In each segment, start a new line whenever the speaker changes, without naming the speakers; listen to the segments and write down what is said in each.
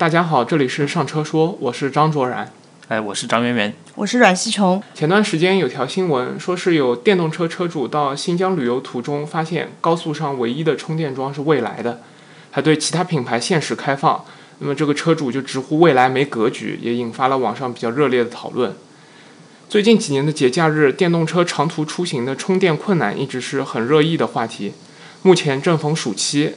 大家好，这里是上车说，我是张卓然。
哎，我是张媛媛。
我是阮西琼。
前段时间有条新闻，说是有电动车车主到新疆旅游途中，发现高速上唯一的充电桩是蔚来的，还对其他品牌限时开放。那么这个车主就直呼蔚来没格局，也引发了网上比较热烈的讨论。最近几年的节假日，电动车长途出行的充电困难一直是很热议的话题。目前正逢暑期，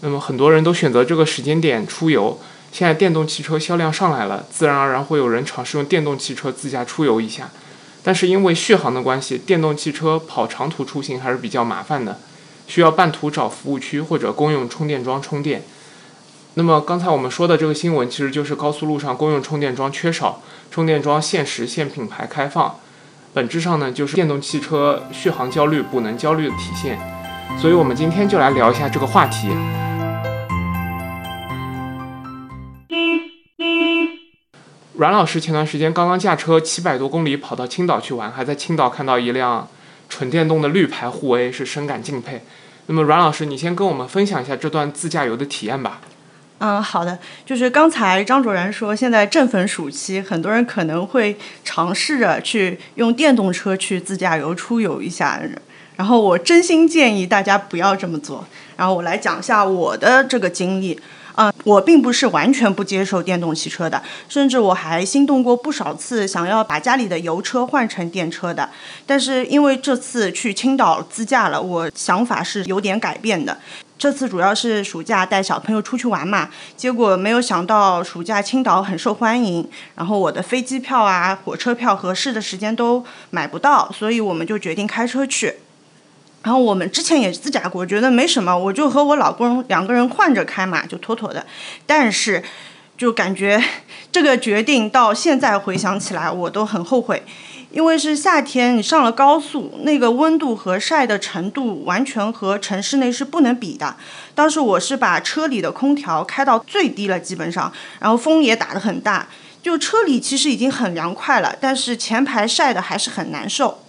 那么很多人都选择这个时间点出游。现在电动汽车销量上来了，自然而然会有人尝试用电动汽车自驾出游一下。但是因为续航的关系，电动汽车跑长途出行还是比较麻烦的，需要半途找服务区或者公用充电桩充电。那么刚才我们说的这个新闻，其实就是高速路上公用充电桩缺少，充电桩限时限品牌开放，本质上呢就是电动汽车续航焦虑、补能焦虑的体现。所以我们今天就来聊一下这个话题。阮老师前段时间刚刚驾车七百多公里跑到青岛去玩，还在青岛看到一辆纯电动的绿牌护 A，是深感敬佩。那么阮老师，你先跟我们分享一下这段自驾游的体验吧。
嗯，好的，就是刚才张卓然说，现在正逢暑期，很多人可能会尝试着去用电动车去自驾游出游一下。然后我真心建议大家不要这么做。然后我来讲一下我的这个经历。嗯，我并不是完全不接受电动汽车的，甚至我还心动过不少次，想要把家里的油车换成电车的。但是因为这次去青岛自驾了，我想法是有点改变的。这次主要是暑假带小朋友出去玩嘛，结果没有想到暑假青岛很受欢迎，然后我的飞机票啊、火车票合适的时间都买不到，所以我们就决定开车去。然后我们之前也自驾过，觉得没什么，我就和我老公两个人换着开嘛，就妥妥的。但是，就感觉这个决定到现在回想起来，我都很后悔，因为是夏天，你上了高速，那个温度和晒的程度完全和城市内是不能比的。当时我是把车里的空调开到最低了，基本上，然后风也打得很大，就车里其实已经很凉快了，但是前排晒的还是很难受。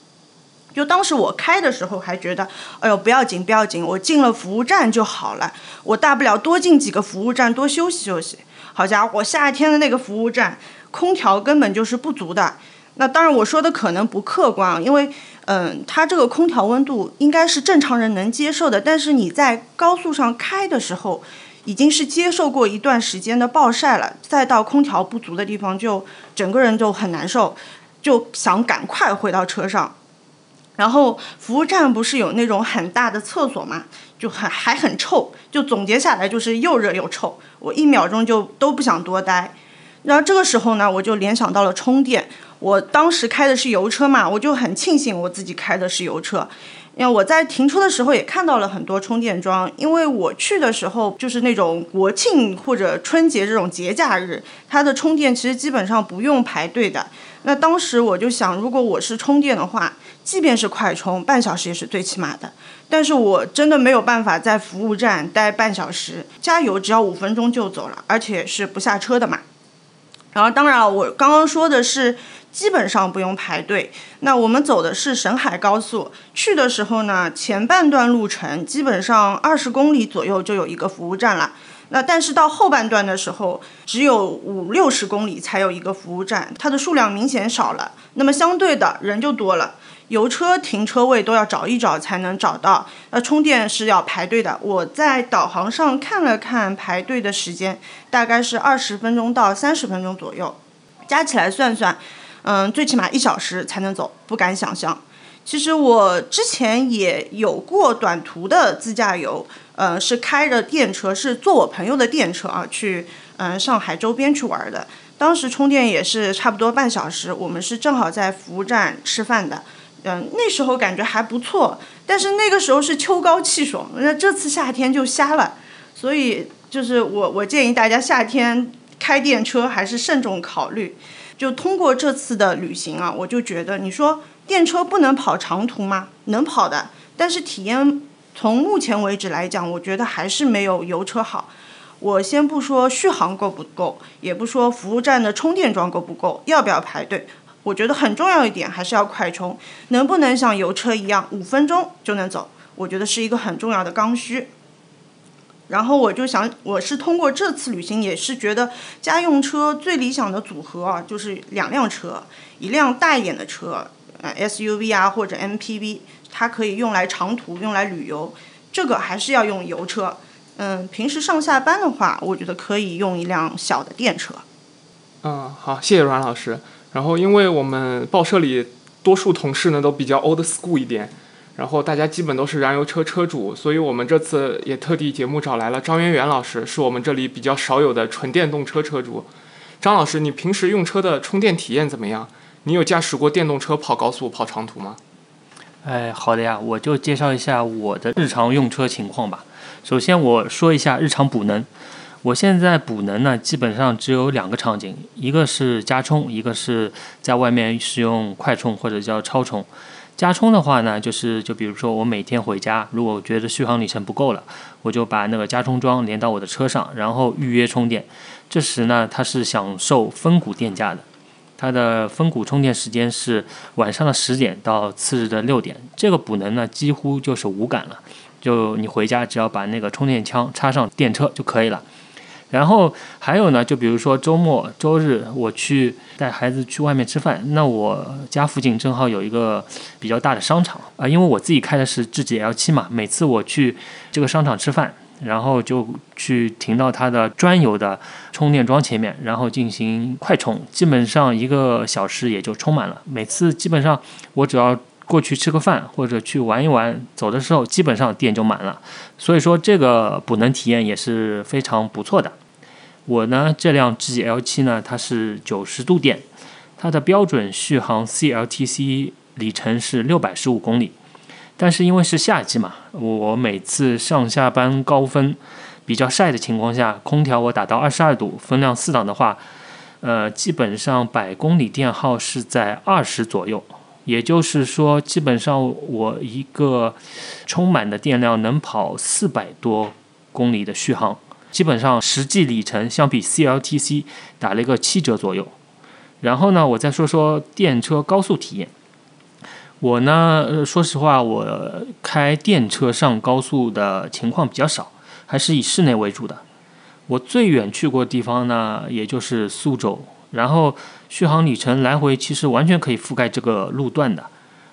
就当时我开的时候还觉得，哎呦不要紧不要紧，我进了服务站就好了，我大不了多进几个服务站多休息休息。好家伙，夏天的那个服务站空调根本就是不足的。那当然我说的可能不客观，因为嗯，它这个空调温度应该是正常人能接受的，但是你在高速上开的时候，已经是接受过一段时间的暴晒了，再到空调不足的地方，就整个人就很难受，就想赶快回到车上。然后服务站不是有那种很大的厕所嘛，就很还很臭，就总结下来就是又热又臭，我一秒钟就都不想多待。然后这个时候呢，我就联想到了充电。我当时开的是油车嘛，我就很庆幸我自己开的是油车。因为我在停车的时候也看到了很多充电桩，因为我去的时候就是那种国庆或者春节这种节假日，它的充电其实基本上不用排队的。那当时我就想，如果我是充电的话，即便是快充，半小时也是最起码的。但是我真的没有办法在服务站待半小时，加油只要五分钟就走了，而且是不下车的嘛。然后当然我刚刚说的是基本上不用排队。那我们走的是沈海高速，去的时候呢，前半段路程基本上二十公里左右就有一个服务站了。那但是到后半段的时候，只有五六十公里才有一个服务站，它的数量明显少了。那么相对的人就多了，油车停车位都要找一找才能找到。那充电是要排队的。我在导航上看了看排队的时间，大概是二十分钟到三十分钟左右，加起来算算，嗯，最起码一小时才能走，不敢想象。其实我之前也有过短途的自驾游。呃，是开着电车，是坐我朋友的电车啊，去嗯上海周边去玩的。当时充电也是差不多半小时，我们是正好在服务站吃饭的。嗯，那时候感觉还不错，但是那个时候是秋高气爽，那这次夏天就瞎了。所以就是我我建议大家夏天开电车还是慎重考虑。就通过这次的旅行啊，我就觉得你说电车不能跑长途吗？能跑的，但是体验。从目前为止来讲，我觉得还是没有油车好。我先不说续航够不够，也不说服务站的充电桩够不够，要不要排队？我觉得很重要一点还是要快充，能不能像油车一样五分钟就能走？我觉得是一个很重要的刚需。然后我就想，我是通过这次旅行，也是觉得家用车最理想的组合啊，就是两辆车，一辆大一点的车，呃 SUV 啊或者 MPV，它可以用来长途，用来旅游。这个还是要用油车。嗯，平时上下班的话，我觉得可以用一辆小的电车。
嗯，好，谢谢阮老师。然后，因为我们报社里多数同事呢都比较 old school 一点，然后大家基本都是燃油车车主，所以我们这次也特地节目找来了张媛媛老师，是我们这里比较少有的纯电动车车主。张老师，你平时用车的充电体验怎么样？你有驾驶过电动车跑高速、跑长途吗？
哎，好的呀，我就介绍一下我的日常用车情况吧。首先我说一下日常补能，我现在补能呢，基本上只有两个场景，一个是加充，一个是在外面使用快充或者叫超充。加充的话呢，就是就比如说我每天回家，如果觉得续航里程不够了，我就把那个加充桩连到我的车上，然后预约充电。这时呢，它是享受分股电价的，它的分股充电时间是晚上的十点到次日的六点，这个补能呢几乎就是无感了。就你回家只要把那个充电枪插上电车就可以了。然后还有呢，就比如说周末、周日我去带孩子去外面吃饭，那我家附近正好有一个比较大的商场啊，因为我自己开的是智己 L 七嘛，每次我去这个商场吃饭，然后就去停到它的专有的充电桩前面，然后进行快充，基本上一个小时也就充满了。每次基本上我只要过去吃个饭或者去玩一玩，走的时候基本上电就满了，所以说这个补能体验也是非常不错的。我呢这辆智己 L 七呢，它是九十度电，它的标准续航 CLTC 里程是六百十五公里，但是因为是夏季嘛，我每次上下班高峰比较晒的情况下，空调我打到二十二度，分量四档的话，呃，基本上百公里电耗是在二十左右。也就是说，基本上我一个充满的电量能跑四百多公里的续航，基本上实际里程相比 CLTC 打了一个七折左右。然后呢，我再说说电车高速体验。我呢，说实话，我开电车上高速的情况比较少，还是以室内为主的。我最远去过的地方呢，也就是苏州。然后续航里程来回其实完全可以覆盖这个路段的，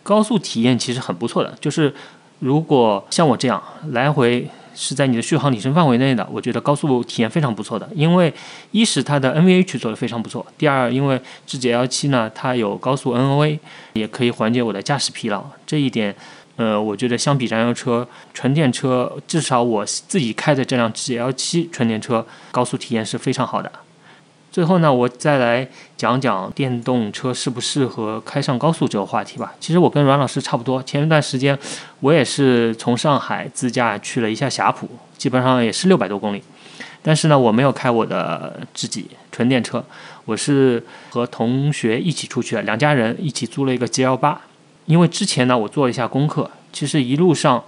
高速体验其实很不错的。就是如果像我这样来回是在你的续航里程范围内的，我觉得高速体验非常不错的。因为一是它的 NVH 做的非常不错，第二因为智己 L 七呢它有高速 NOA，也可以缓解我的驾驶疲劳。这一点，呃，我觉得相比燃油车、纯电车，至少我自己开的这辆智己 L 七纯电车高速体验是非常好的。最后呢，我再来讲讲电动车适不适合开上高速这个话题吧。其实我跟阮老师差不多，前一段时间我也是从上海自驾去了一下霞浦，基本上也是六百多公里。但是呢，我没有开我的自己纯电车，我是和同学一起出去的，两家人一起租了一个 G L 八。因为之前呢，我做了一下功课，其实一路上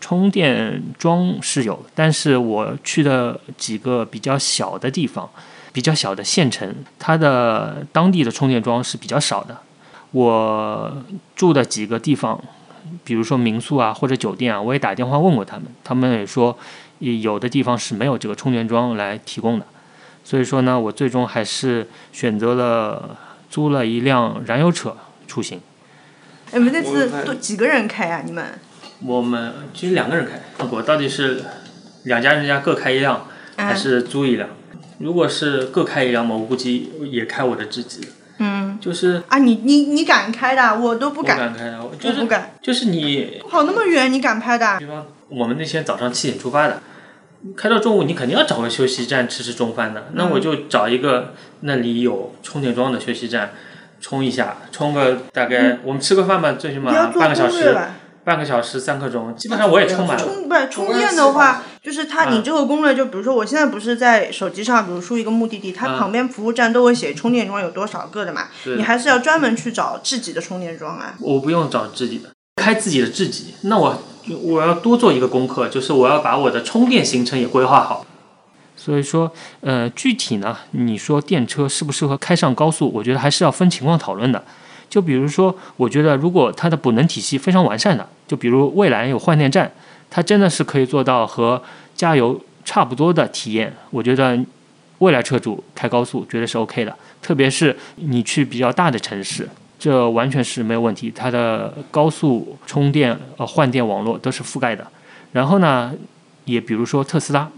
充电桩是有，但是我去的几个比较小的地方。比较小的县城，它的当地的充电桩是比较少的。我住的几个地方，比如说民宿啊或者酒店啊，我也打电话问过他们，他们也说有的地方是没有这个充电桩来提供的。所以说呢，我最终还是选择了租了一辆燃油车出行。
你们这次都几个人开啊？你们？
我们其实两个人开。我到底是两家人家各开一辆，还是租一辆？如果是各开一辆嘛，我估计也开我的自己。
嗯，
就是
啊，你你你敢开的，我都不敢。
不敢开的，就是
不敢。
就是你
跑那么远，你敢拍的？
比方我们那天早上七点出发的，开到中午，你肯定要找个休息站吃吃中饭的。那我就找一个那里有充电桩的休息站，充一下，充个大概我们吃个饭吧，最起码半个小时。半个小时三刻钟，基本上我也充满了。
充不是充电的话，就是它你这个攻略，就比如说我现在不是在手机上，比如输一个目的地，它旁边服务站都会写充电桩有多少个的嘛。你还是要专门去找自己的充电桩啊。
我不用找自己的，开自己的自己。那我我要多做一个功课，就是我要把我的充电行程也规划好。所以说，呃，具体呢，你说电车适不适合开上高速，我觉得还是要分情况讨论的。就比如说，我觉得如果它的补能体系非常完善的，就比如蔚来有换电站，它真的是可以做到和加油差不多的体验，我觉得未来车主开高速绝对是 OK 的，特别是你去比较大的城市，这完全是没有问题。它的高速充电呃换电网络都是覆盖的。然后呢，也比如说特斯拉，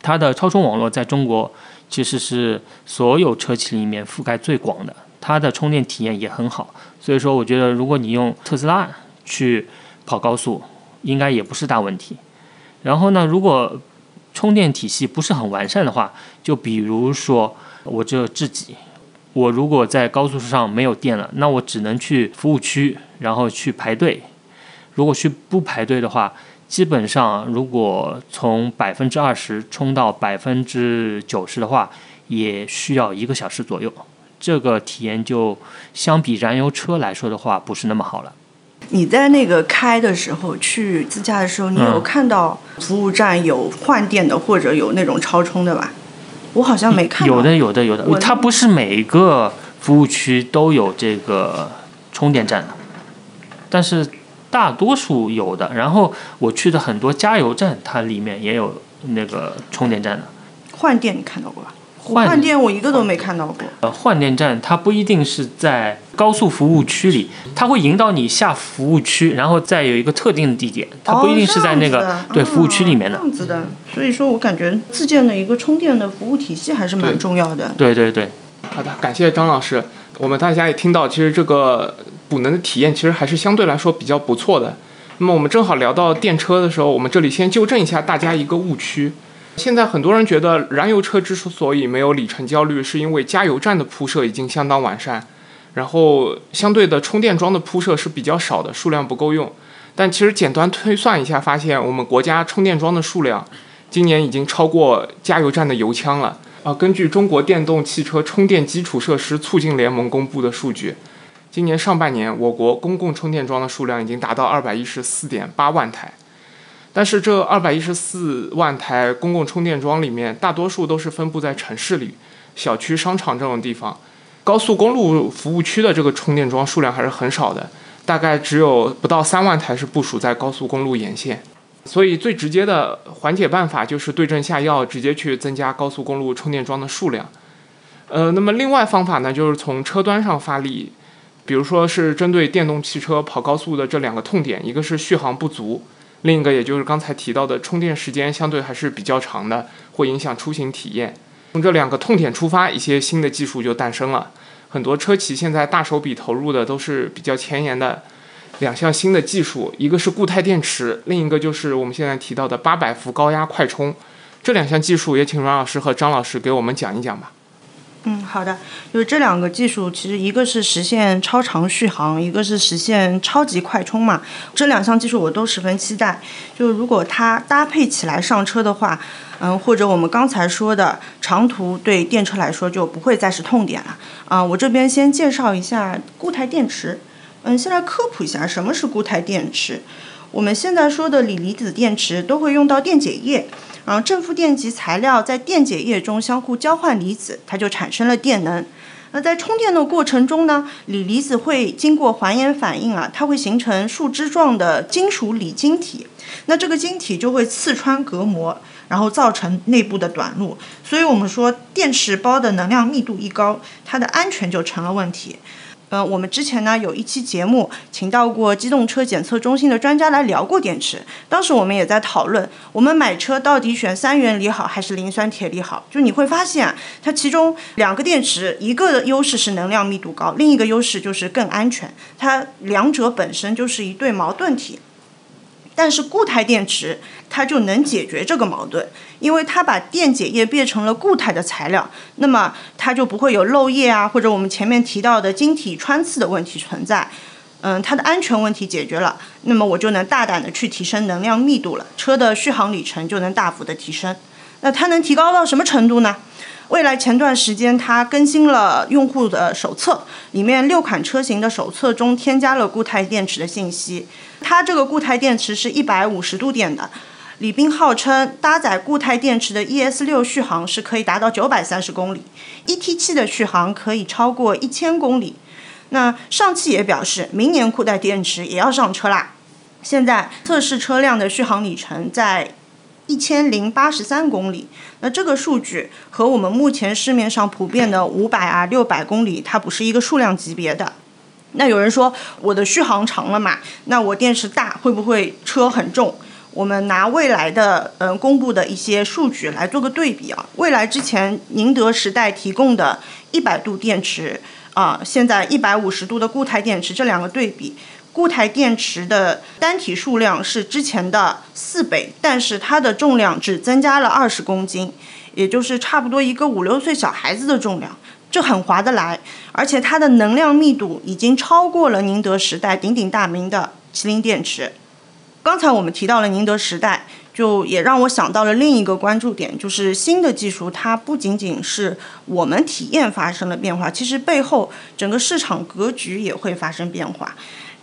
它的超充网络在中国其实是所有车企里面覆盖最广的，它的充电体验也很好。所以说，我觉得如果你用特斯拉去跑高速，应该也不是大问题。然后呢，如果充电体系不是很完善的话，就比如说我这自己，我如果在高速上没有电了，那我只能去服务区，然后去排队。如果去不排队的话，基本上如果从百分之二十充到百分之九十的话，也需要一个小时左右。这个体验就相比燃油车来说的话，不是那么好了。
你在那个开的时候去自驾的时候，你有看到服务站有换电的或者有那种超充的吧？我好像没看
到。有的，有的，有的。它不是每一个服务区都有这个充电站的，但是大多数有的。然后我去的很多加油站，它里面也有那个充电站的。
换电你看到过吧？换电我一个都没看到过。
呃，换电站它不一定是在高速服务区里，它会引导你下服务区，然后再有一个特定的地点，它不一定是在那个对服务区里面的。
这样子的，所以说我感觉自建的一个充电的服务体系还是蛮重要的。
对对对。
好的，感谢张老师。我们大家也听到，其实这个补能的体验其实还是相对来说比较不错的。那么我们正好聊到电车的时候，我们这里先纠正一下大家一个误区。现在很多人觉得燃油车之所以没有里程焦虑，是因为加油站的铺设已经相当完善，然后相对的充电桩的铺设是比较少的，数量不够用。但其实简单推算一下，发现我们国家充电桩的数量今年已经超过加油站的油枪了。啊，根据中国电动汽车充电基础设施促进联盟公布的数据，今年上半年我国公共充电桩的数量已经达到二百一十四点八万台。但是这二百一十四万台公共充电桩里面，大多数都是分布在城市里、小区、商场这种地方，高速公路服务区的这个充电桩数量还是很少的，大概只有不到三万台是部署在高速公路沿线。所以最直接的缓解办法就是对症下药，直接去增加高速公路充电桩的数量。呃，那么另外方法呢，就是从车端上发力，比如说是针对电动汽车跑高速的这两个痛点，一个是续航不足。另一个，也就是刚才提到的充电时间相对还是比较长的，会影响出行体验。从这两个痛点出发，一些新的技术就诞生了。很多车企现在大手笔投入的都是比较前沿的两项新的技术，一个是固态电池，另一个就是我们现在提到的八百伏高压快充。这两项技术也请阮老师和张老师给我们讲一讲吧。
嗯，好的，就是这两个技术，其实一个是实现超长续航，一个是实现超级快充嘛。这两项技术我都十分期待。就如果它搭配起来上车的话，嗯，或者我们刚才说的长途对电车来说就不会再是痛点了。啊，我这边先介绍一下固态电池。嗯，先来科普一下什么是固态电池。我们现在说的锂离子电池都会用到电解液。然后正负电极材料在电解液中相互交换离子，它就产生了电能。那在充电的过程中呢，锂离子会经过还原反应啊，它会形成树枝状的金属锂晶体。那这个晶体就会刺穿隔膜，然后造成内部的短路。所以我们说电池包的能量密度一高，它的安全就成了问题。嗯，我们之前呢有一期节目，请到过机动车检测中心的专家来聊过电池。当时我们也在讨论，我们买车到底选三元锂好还是磷酸铁锂好？就你会发现，它其中两个电池，一个的优势是能量密度高，另一个优势就是更安全。它两者本身就是一对矛盾体。但是固态电池它就能解决这个矛盾，因为它把电解液变成了固态的材料，那么它就不会有漏液啊，或者我们前面提到的晶体穿刺的问题存在。嗯，它的安全问题解决了，那么我就能大胆的去提升能量密度了，车的续航里程就能大幅的提升。那它能提高到什么程度呢？未来前段时间它更新了用户的手册，里面六款车型的手册中添加了固态电池的信息。它这个固态电池是一百五十度电的，李斌号称搭载固态电池的 ES 六续航是可以达到九百三十公里，ET 七的续航可以超过一千公里。那上汽也表示，明年固态电池也要上车啦。现在测试车辆的续航里程在。一千零八十三公里。那这个数据和我们目前市面上普遍的五百啊、六百公里，它不是一个数量级别的。那有人说我的续航长了嘛？那我电池大会不会车很重？我们拿未来的嗯公布的一些数据来做个对比啊。未来之前宁德时代提供的一百度电池啊，现在一百五十度的固态电池，这两个对比，固态电池的单体数量是之前的四倍，但是它的重量只增加了二十公斤，也就是差不多一个五六岁小孩子的重量，这很划得来，而且它的能量密度已经超过了宁德时代鼎鼎大名的麒麟电池。刚才我们提到了宁德时代，就也让我想到了另一个关注点，就是新的技术它不仅仅是我们体验发生了变化，其实背后整个市场格局也会发生变化。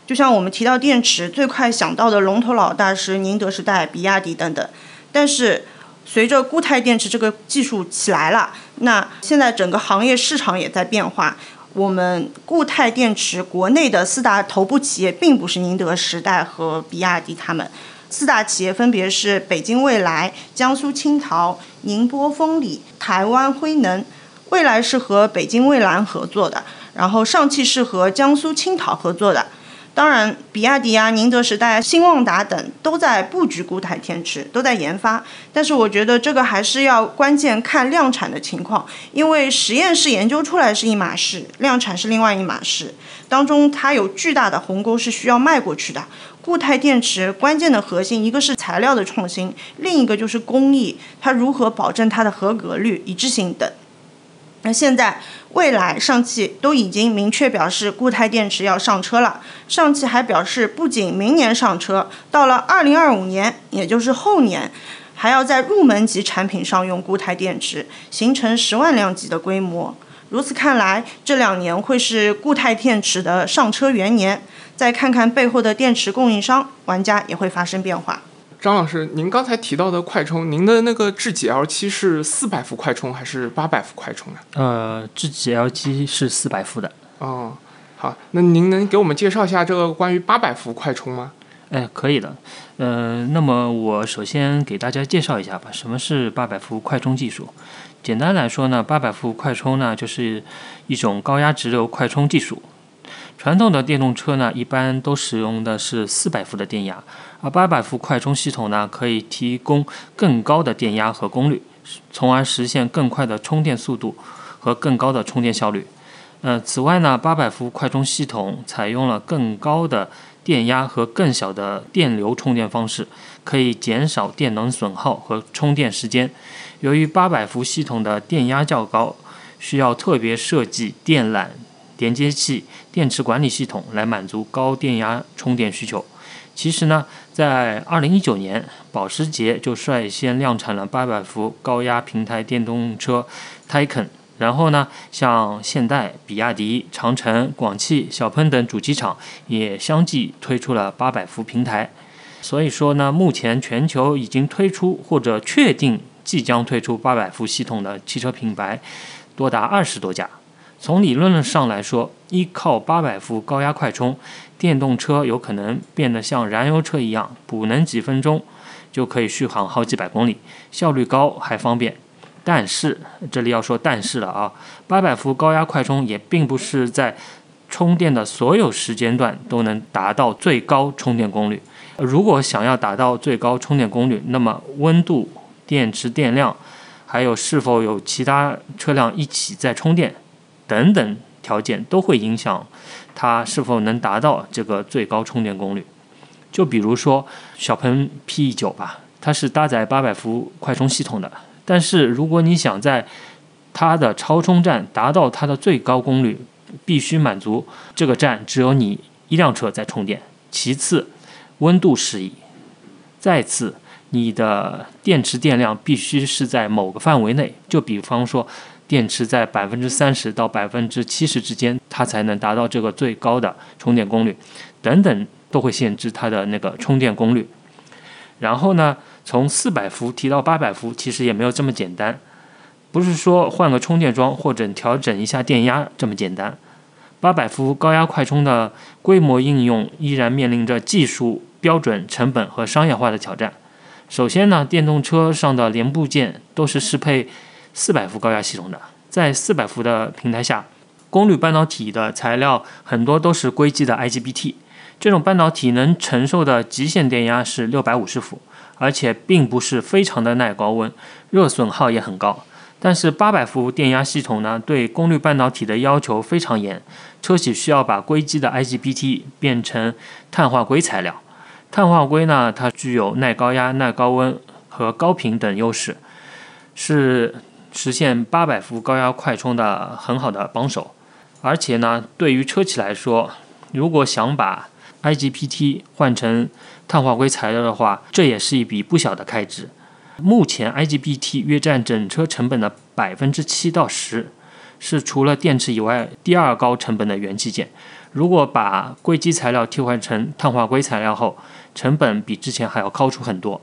就像我们提到电池，最快想到的龙头老大是宁德时代、比亚迪等等，但是随着固态电池这个技术起来了，那现在整个行业市场也在变化。我们固态电池国内的四大头部企业并不是宁德时代和比亚迪，他们四大企业分别是北京未来、江苏青陶、宁波丰锂、台湾辉能。未来是和北京蔚蓝合作的，然后上汽是和江苏青陶合作的。当然，比亚迪啊、宁德时代、新旺达等都在布局固态电池，都在研发。但是我觉得这个还是要关键看量产的情况，因为实验室研究出来是一码事，量产是另外一码事。当中它有巨大的鸿沟是需要迈过去的。固态电池关键的核心，一个是材料的创新，另一个就是工艺，它如何保证它的合格率、一致性等。那现在。未来，上汽都已经明确表示固态电池要上车了。上汽还表示，不仅明年上车，到了二零二五年，也就是后年，还要在入门级产品上用固态电池，形成十万辆级的规模。如此看来，这两年会是固态电池的上车元年。再看看背后的电池供应商，玩家也会发生变化。
张老师，您刚才提到的快充，您的那个智己 L 七是四百伏快充还是八百伏快充呢？
呃，智己 L 七是四百伏的。
哦，好，那您能给我们介绍一下这个关于八百伏快充吗？
哎，可以的。呃，那么我首先给大家介绍一下吧，什么是八百伏快充技术？简单来说呢，八百伏快充呢就是一种高压直流快充技术。传统的电动车呢，一般都使用的是四百伏的电压，而八百伏快充系统呢，可以提供更高的电压和功率，从而实现更快的充电速度和更高的充电效率。呃，此外呢，八百伏快充系统采用了更高的电压和更小的电流充电方式，可以减少电能损耗和充电时间。由于八百伏系统的电压较高，需要特别设计电缆。连接器、电池管理系统来满足高电压充电需求。其实呢，在二零一九年，保时捷就率先量产了八百伏高压平台电动车 Taycan。然后呢，像现代、比亚迪、长城、广汽、小鹏等主机厂也相继推出了八百伏平台。所以说呢，目前全球已经推出或者确定即将推出八百伏系统的汽车品牌多达二十多家。从理论上来说，依靠八百伏高压快充，电动车有可能变得像燃油车一样，补能几分钟就可以续航好几百公里，效率高还方便。但是这里要说但是了啊，八百伏高压快充也并不是在充电的所有时间段都能达到最高充电功率。如果想要达到最高充电功率，那么温度、电池电量，还有是否有其他车辆一起在充电。等等条件都会影响它是否能达到这个最高充电功率。就比如说小鹏 P9 吧，它是搭载八百伏快充系统的，但是如果你想在它的超充站达到它的最高功率，必须满足这个站只有你一辆车在充电，其次温度适宜，再次你的电池电量必须是在某个范围内。就比方说。电池在百分之三十到百分之七十之间，它才能达到这个最高的充电功率，等等都会限制它的那个充电功率。然后呢，从四百伏提到八百伏，其实也没有这么简单，不是说换个充电桩或者调整一下电压这么简单。八百伏高压快充的规模应用依然面临着技术标准、成本和商业化的挑战。首先呢，电动车上的零部件都是适配四百伏高压系统的，在四百伏的平台下，功率半导体的材料很多都是硅基的 IGBT，这种半导体能承受的极限电压是六百五十伏，而且并不是非常的耐高温，热损耗也很高。但是八百伏电压系统呢，对功率半导体的要求非常严，车企需要把硅基的 IGBT 变成碳化硅材料。碳化硅呢，它具有耐高压、耐高温和高频等优势，是实现八百伏高压快充的很好的帮手。而且呢，对于车企来说，如果想把 IGBT 换成碳化硅材料的话，这也是一笔不小的开支。目前 IGBT 约占整车成本的百分之七到十，是除了电池以外第二高成本的元器件。如果把硅基材料替换成碳化硅材料后，成本比之前还要高出很多。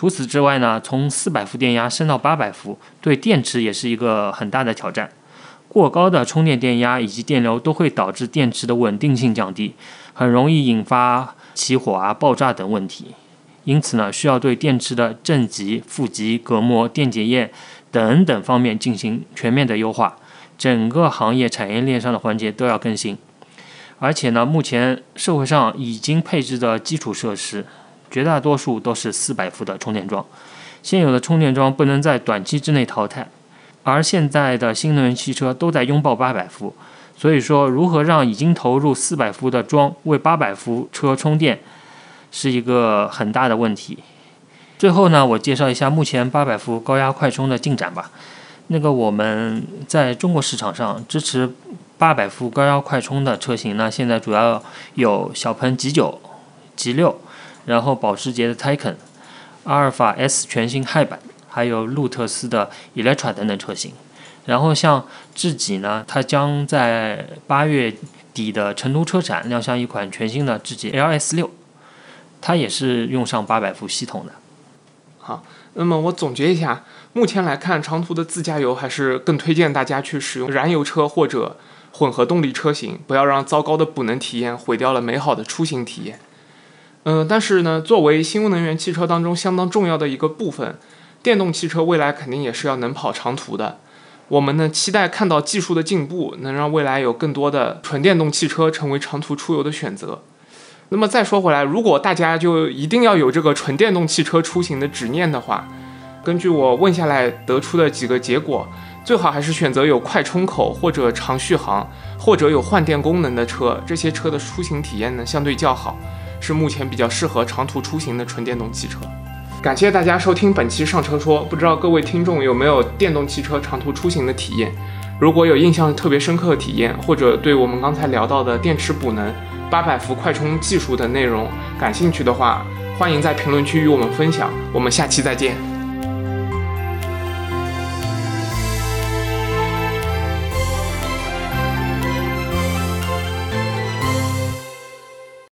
除此之外呢，从四百伏电压升到八百伏，对电池也是一个很大的挑战。过高的充电电压以及电流都会导致电池的稳定性降低，很容易引发起火啊、爆炸等问题。因此呢，需要对电池的正极、负极、隔膜、电解液等等方面进行全面的优化，整个行业产业链上的环节都要更新。而且呢，目前社会上已经配置的基础设施，绝大多数都是四百伏的充电桩。现有的充电桩不能在短期之内淘汰，而现在的新能源汽车都在拥抱八百伏，所以说，如何让已经投入四百伏的桩为八百伏车充电，是一个很大的问题。最后呢，我介绍一下目前八百伏高压快充的进展吧。那个我们在中国市场上支持。八百伏高压快充的车型呢，现在主要有小鹏 G 九、G 六，然后保时捷的 Taycan、阿尔法 S 全新 Hi 版，还有路特斯的 Electra 等等车型。然后像智己呢，它将在八月底的成都车展亮相一款全新的智己 LS 六，它也是用上八百伏系统的。
好，那么我总结一下，目前来看，长途的自驾游还是更推荐大家去使用燃油车或者。混合动力车型，不要让糟糕的补能体验毁掉了美好的出行体验。嗯，但是呢，作为新能源汽车当中相当重要的一个部分，电动汽车未来肯定也是要能跑长途的。我们呢，期待看到技术的进步，能让未来有更多的纯电动汽车成为长途出游的选择。那么再说回来，如果大家就一定要有这个纯电动汽车出行的执念的话，根据我问下来得出的几个结果。最好还是选择有快充口或者长续航或者有换电功能的车，这些车的出行体验呢相对较好，是目前比较适合长途出行的纯电动汽车。感谢大家收听本期上车说，不知道各位听众有没有电动汽车长途出行的体验？如果有印象特别深刻的体验，或者对我们刚才聊到的电池补能、八百伏快充技术的内容感兴趣的话，欢迎在评论区与我们分享。我们下期再见。